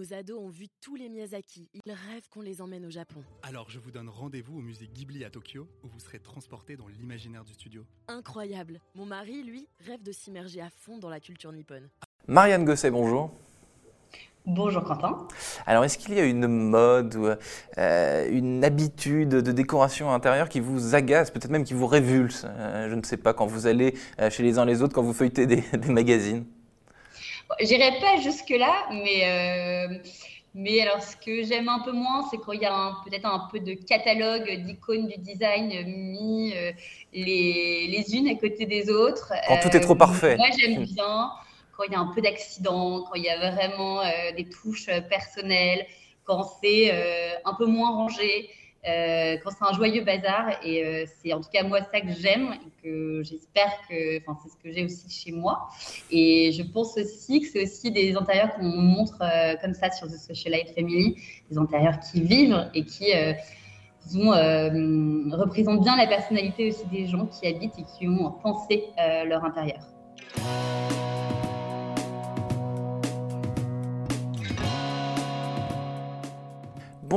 Nos ados ont vu tous les Miyazaki. Ils rêvent qu'on les emmène au Japon. Alors je vous donne rendez-vous au musée Ghibli à Tokyo, où vous serez transporté dans l'imaginaire du studio. Incroyable. Mon mari, lui, rêve de s'immerger à fond dans la culture nippone. Marianne Gosset, bonjour. Bonjour Quentin. Alors, est-ce qu'il y a une mode ou euh, une habitude de décoration intérieure qui vous agace, peut-être même qui vous révulse euh, Je ne sais pas, quand vous allez euh, chez les uns les autres, quand vous feuilletez des, des magazines? J'irai pas jusque-là, mais, mais alors ce que j'aime un peu moins, c'est quand il y a peut-être un peu de catalogue d'icônes du design mis les, les, unes à côté des autres. Quand tout est trop parfait. Moi, j'aime bien quand il y a un peu d'accident, quand il y a vraiment euh, des touches euh, personnelles, quand c'est euh, un peu moins rangé, quand c'est un joyeux bazar. Et c'est en tout cas moi ça que j'aime et que j'espère que, c'est ce que j'ai aussi chez moi. Et je pense aussi que c'est aussi des intérieurs qu'on montre comme ça sur The Socialite Family, des intérieurs qui vivent et qui disons, représentent bien la personnalité aussi des gens qui habitent et qui ont pensé leur intérieur.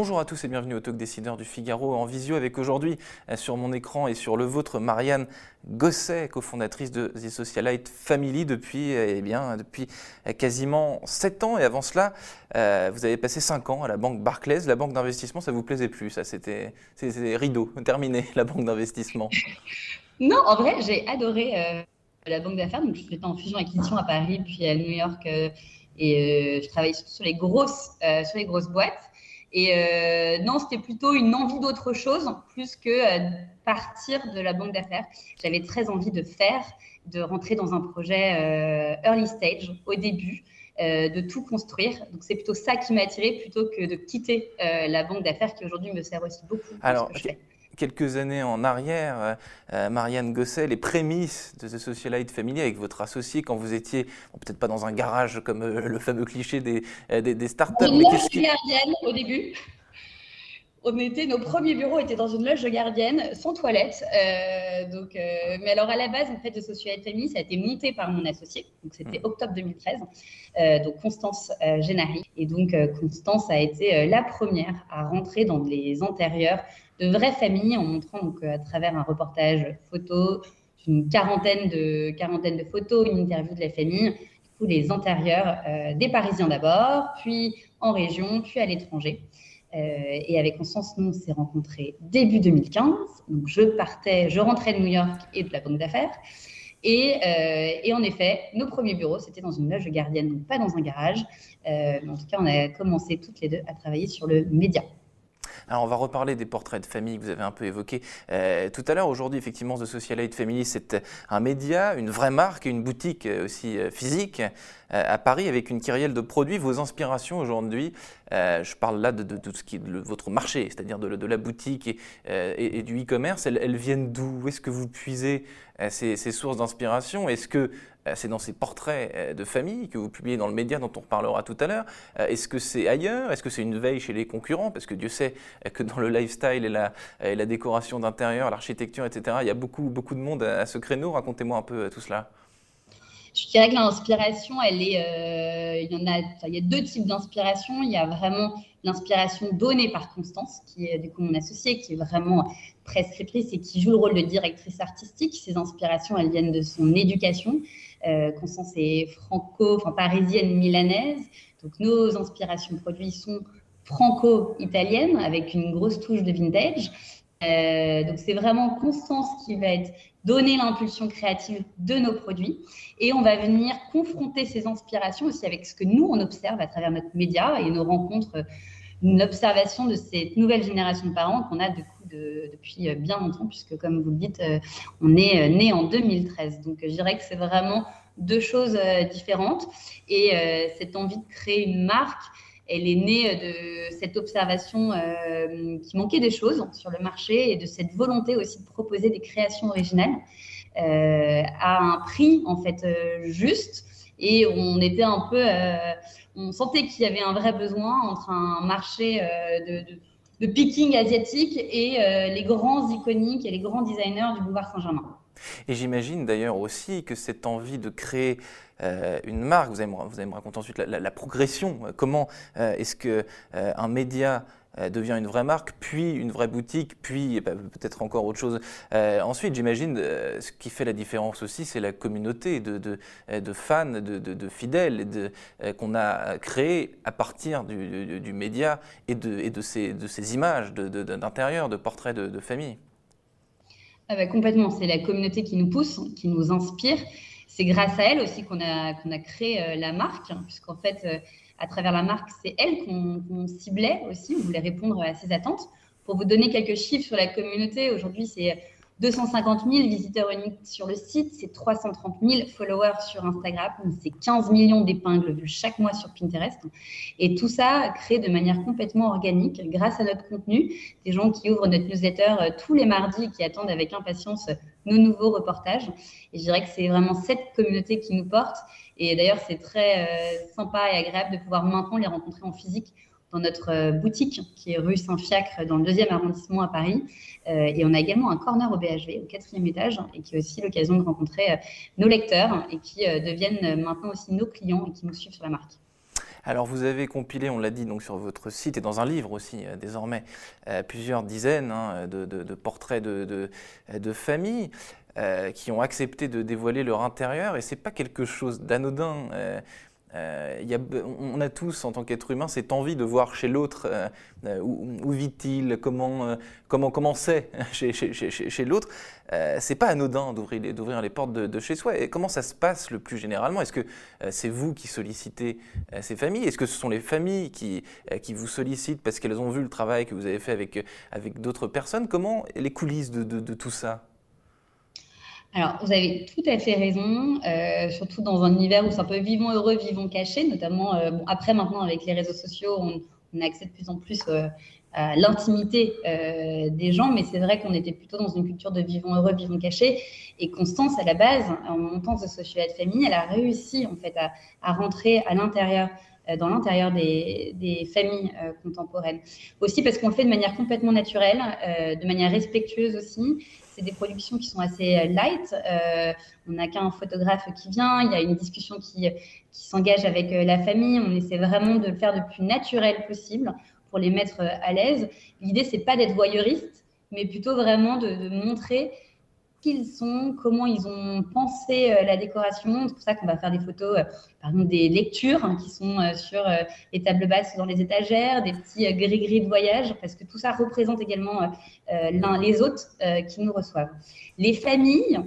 Bonjour à tous et bienvenue au Talk Décideur du Figaro en visio avec aujourd'hui euh, sur mon écran et sur le vôtre Marianne Gosset, cofondatrice de The Socialite Family depuis, eh bien, depuis euh, quasiment 7 ans. Et avant cela euh, vous avez passé 5 ans à la banque Barclays, la banque d'investissement ça vous plaisait plus, ça c'était rideau, terminé la banque d'investissement. Non en vrai j'ai adoré la banque d'affaires, donc j'étais en fusion acquisition à Paris puis à New York et je surtout sur les grosses, sur les grosses boîtes. Et euh, non, c'était plutôt une envie d'autre chose, plus que euh, partir de la banque d'affaires. J'avais très envie de faire, de rentrer dans un projet euh, early stage au début, de tout construire. Donc c'est plutôt ça qui m'a attiré plutôt que de quitter la banque d'affaires qui aujourd'hui me sert aussi beaucoup. Alors, quelques années en arrière, euh, euh, Marianne Gosset, les prémices de The Socialite Family avec votre associé quand vous étiez, peut-être pas dans un garage comme euh, le fameux cliché des, des, des startups. Une loge gardienne au début. On était, nos premiers bureaux étaient dans une loge gardienne, sans toilette. donc, mais alors à la base, en fait, The Socialite Family, ça a été monté par mon associé. Donc c'était hmm. octobre 2013. donc Constance Génari. Et donc Constance a été la première à rentrer dans les intérieurs de vraies familles en montrant donc, à travers un reportage photo, une quarantaine de, quarantaine de photos, une interview de la famille, du coup, les intérieurs euh, des Parisiens d'abord, puis en région, puis à l'étranger. Euh, et avec Constance, nous, on s'est rencontrés début 2015. Donc, je partais, je rentrais de New York et de la banque d'affaires. Et, euh, et, en effet, nos premiers bureaux, c'était dans une loge gardienne, donc pas dans un garage. en tout cas, on a commencé toutes les deux à travailler sur le média. Alors on va reparler des portraits de famille que vous avez un peu évoqués euh, tout à l'heure. Aujourd'hui, effectivement, The Socialite Family, c'est un média, une vraie marque, une boutique euh, aussi euh, physique à Paris avec une kyrielle de produits. Vos inspirations aujourd'hui, je parle là de, tout ce qui est de votre marché, c'est-à-dire de, la boutique et, du e-commerce, elles, viennent d'où? Où est-ce que vous puisez ces, ces sources d'inspiration Est-ce que euh, c'est dans ces portraits euh, de famille que vous publiez dans le média dont on reparlera tout à l'heure. Euh, est-ce que c'est ailleurs? Est-ce que c'est une veille chez les concurrents? Parce que Dieu sait que dans le lifestyle et la, et la décoration d'intérieur, l'architecture, etc., il y a beaucoup, beaucoup de monde à ce créneau. Racontez-moi un peu tout cela. Je dirais que l'inspiration, elle est, il y en a, il y a deux types d'inspiration. Il y a vraiment l'inspiration donnée par Constance, qui est du coup mon associée, qui est vraiment prescriptrice et qui joue le rôle de directrice artistique. Ces inspirations, elles viennent de son éducation. Euh, Constance est franco, enfin parisienne, milanaise. Donc nos inspirations produits sont franco-italiennes avec une grosse touche de vintage. Euh, donc c'est vraiment Constance qui va être donner l'impulsion créative de nos produits et on va venir confronter ces inspirations aussi avec ce que nous on observe à travers notre média et nos rencontres, une observation de cette nouvelle génération de parents qu'on a de depuis bien longtemps, puisque comme vous le dites, euh, on est euh, né en 2013. Donc je dirais que c'est vraiment deux choses différentes. Et cette envie de créer une marque, elle est née de cette observation qui manquait des choses sur le marché et de cette volonté aussi de proposer des créations originales à un prix en fait juste. Et on était un peu, on sentait qu'il y avait un vrai besoin entre un marché de, de picking asiatique et euh, les grands iconiques et les grands designers du boulevard Saint-Germain. Et j'imagine d'ailleurs aussi que cette envie de créer euh, une marque, vous allez, me, raconter ensuite la, progression, euh, comment euh, est-ce qu'un un média devient une vraie marque, puis une vraie boutique, puis bah, peut-être encore autre chose. ensuite, j'imagine, ce qui fait la différence aussi, c'est la communauté de, fans, de, fidèles qu'on a créé à partir du, média et de, et de ces images d'intérieur, de, portraits de, famille. Ah bah, complètement, c'est la communauté qui nous pousse, qui nous inspire. C'est grâce à elle aussi qu'on a, qu'on créé euh, la marque, hein, puisqu'en fait, euh, à travers la marque, c'est elle qu'on ciblait aussi, on voulait répondre à ses attentes. Pour vous donner quelques chiffres sur la communauté, aujourd'hui, c'est 250 000 visiteurs uniques sur le site, c'est 330 000 followers sur Instagram, c'est 15 millions d'épingles vues chaque mois sur Pinterest. Et tout ça crée de manière complètement organique grâce à notre contenu. Des gens qui ouvrent notre newsletter euh, tous les mardis, qui attendent avec impatience nos nouveaux reportages. Et je dirais que c'est vraiment cette communauté qui nous porte. Et d'ailleurs, c'est très euh, sympa et agréable de pouvoir maintenant les rencontrer en physique dans notre euh, boutique qui est rue Saint-Fiacre dans le deuxième arrondissement à Paris. Euh, et on a également un corner au BHV au quatrième étage et qui est aussi l'occasion de rencontrer euh, nos lecteurs et qui deviennent maintenant aussi nos clients et qui nous suivent sur la marque. Alors vous avez compilé, on l'a dit donc sur votre site et dans un livre aussi désormais, plusieurs dizaines hein, de, portraits de, familles qui ont accepté de dévoiler leur intérieur et c'est pas quelque chose d'anodin. Euh, on a tous, en tant qu'être humain, cette envie de voir chez l'autre euh, euh, où, vit-il, comment, comment, comment c'est chez, chez, chez, chez l'autre. c'est pas anodin d'ouvrir, d'ouvrir les portes de, chez soi. Et comment ça se passe le plus généralement? Est-ce que c'est vous qui sollicitez ces familles? Est-ce que ce sont les familles qui, qui vous sollicitent parce qu'elles ont vu le travail que vous avez fait avec, avec d'autres personnes? Comment les coulisses de tout ça? Alors, vous avez tout à fait raison, euh, surtout dans un univers où c'est un peu vivons heureux, vivons cachés, notamment euh, bon, après maintenant avec les réseaux sociaux, on, on a accès de plus en plus euh, à l'intimité euh, des gens, mais c'est vrai qu'on était plutôt dans une culture de vivons heureux, vivons cachés. Et Constance, à la base, en montant The Social Family, elle a réussi en fait à, à rentrer à l'intérieur dans l'intérieur des, familles euh, contemporaines. Aussi parce qu'on le fait de manière complètement naturelle, euh, de manière respectueuse aussi, c'est des productions qui sont assez euh, light. Euh, on n'a qu'un photographe qui vient, il y a une discussion qui, s'engage avec euh, la famille. On essaie vraiment de le faire le plus naturel possible pour les mettre à l'aise. L'idée, c'est pas d'être voyeuriste, mais plutôt vraiment de montrer qu'ils sont, comment ils ont pensé euh, la décoration. C'est pour ça qu'on va faire des photos, euh, par exemple des lectures hein, qui sont euh, sur les tables basses dans les étagères, des petits gris-gris de voyage, parce que tout ça représente également l'un les autres qui nous reçoivent. Les familles,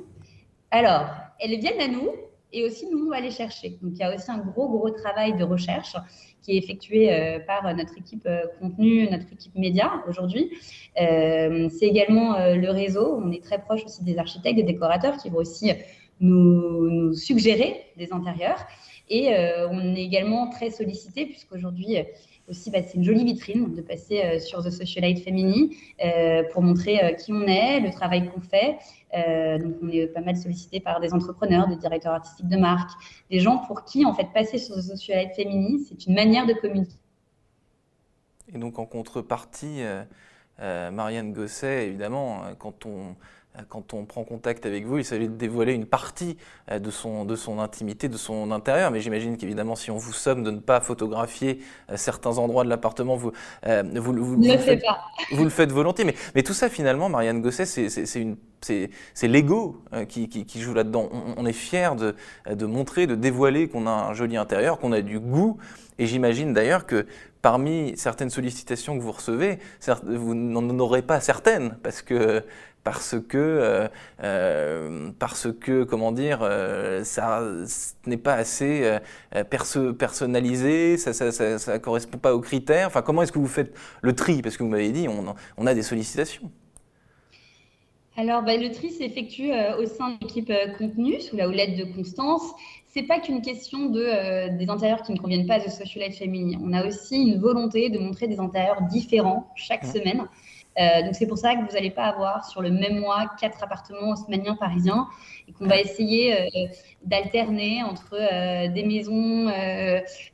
alors, elles viennent à nous et aussi nous, les chercher. Donc, il y a aussi un gros, gros travail de recherche qui est effectué euh, par notre équipe euh, contenu, notre équipe média aujourd'hui. Euh, c'est également le réseau. On est très proche aussi des architectes, des décorateurs qui vont aussi nous, nous suggérer des intérieurs. Et on est également très sollicité puisqu'aujourd'hui, bah, c'est une jolie vitrine de passer euh, sur The Socialite Femini euh, pour montrer euh, qui on est, le travail qu'on fait. donc, on est pas mal sollicité par des entrepreneurs, des directeurs artistiques de marque, des gens pour qui, en fait, passer sur The Socialite Femini, c'est une manière de communiquer. Et donc, en contrepartie, Marianne Gosset, évidemment, quand on euh, quand on prend contact avec vous, il s'agit de dévoiler une partie euh, de son, de son intimité, de son intérieur. Mais j'imagine qu'évidemment, si on vous somme de ne pas photographier euh, certains endroits de l'appartement, vous, vous, vous, le faites, vous, le faites, volontiers. Mais, mais tout ça, finalement, Marianne Gosset, c'est l'ego qui, qui, qui, joue là-dedans. On, on, est fier de, de montrer, de dévoiler qu'on a un joli intérieur, qu'on a du goût. Et j'imagine d'ailleurs que parmi certaines sollicitations que vous recevez, vous n'en aurez pas certaines, parce que parce que, euh, euh, parce que comment dire, euh, ça n'est pas assez personnalisé, ça ne correspond pas aux critères. Enfin, comment est-ce que vous faites le tri? Parce que vous m'avez dit, on, on, a des sollicitations. Alors, bah, le tri s'effectue au sein de l'équipe contenu, sous la houlette de Constance. C'est pas qu'une question de, des intérieurs qui ne conviennent pas à The Social Life Family. On a aussi une volonté de montrer des intérieurs différents chaque semaine. Euh, donc c'est pour ça que vous n'allez pas avoir sur le même mois quatre appartements haussmanniens parisiens et qu'on va essayer euh, d'alterner entre euh, des maisons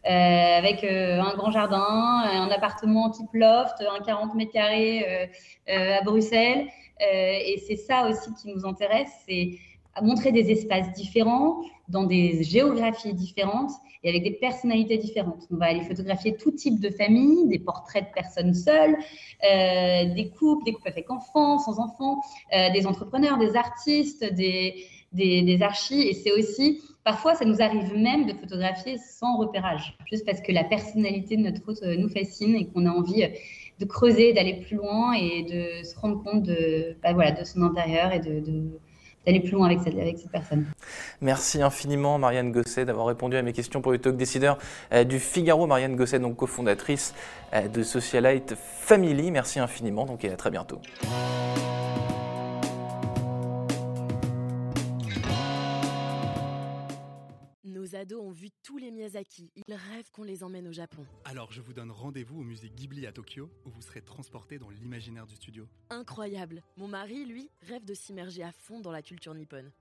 avec un grand jardin, un appartement type loft, un 40 mètres carrés à Bruxelles. et c'est ça aussi qui nous intéresse, c'est montrer des espaces différents, dans des géographies différentes et avec des personnalités différentes. On va aller photographier tout type de famille, des portraits de personnes seules, euh, des couples, des couples avec enfants, sans enfants, euh, des entrepreneurs, des artistes, des, des, archis. Et c'est aussi, parfois, ça nous arrive même de photographier sans repérage, juste parce que la personnalité de notre hôte nous fascine et qu'on a envie de creuser, d'aller plus loin et de se rendre compte de, bah, voilà, de son intérieur et de d'aller plus loin avec cette, avec cette personne. Merci infiniment Marianne Gosset d'avoir répondu à mes questions pour le talk décideur euh, du Figaro. Marianne Gosset, donc cofondatrice euh, de Socialite Family. Merci infiniment donc et à très bientôt. Ados ont vu tous les Miyazaki. Ils rêvent qu'on les emmène au Japon. Alors je vous donne rendez-vous au musée Ghibli à Tokyo où vous serez transporté dans l'imaginaire du studio. Incroyable. Mon mari, lui, rêve de s'immerger à fond dans la culture nippone.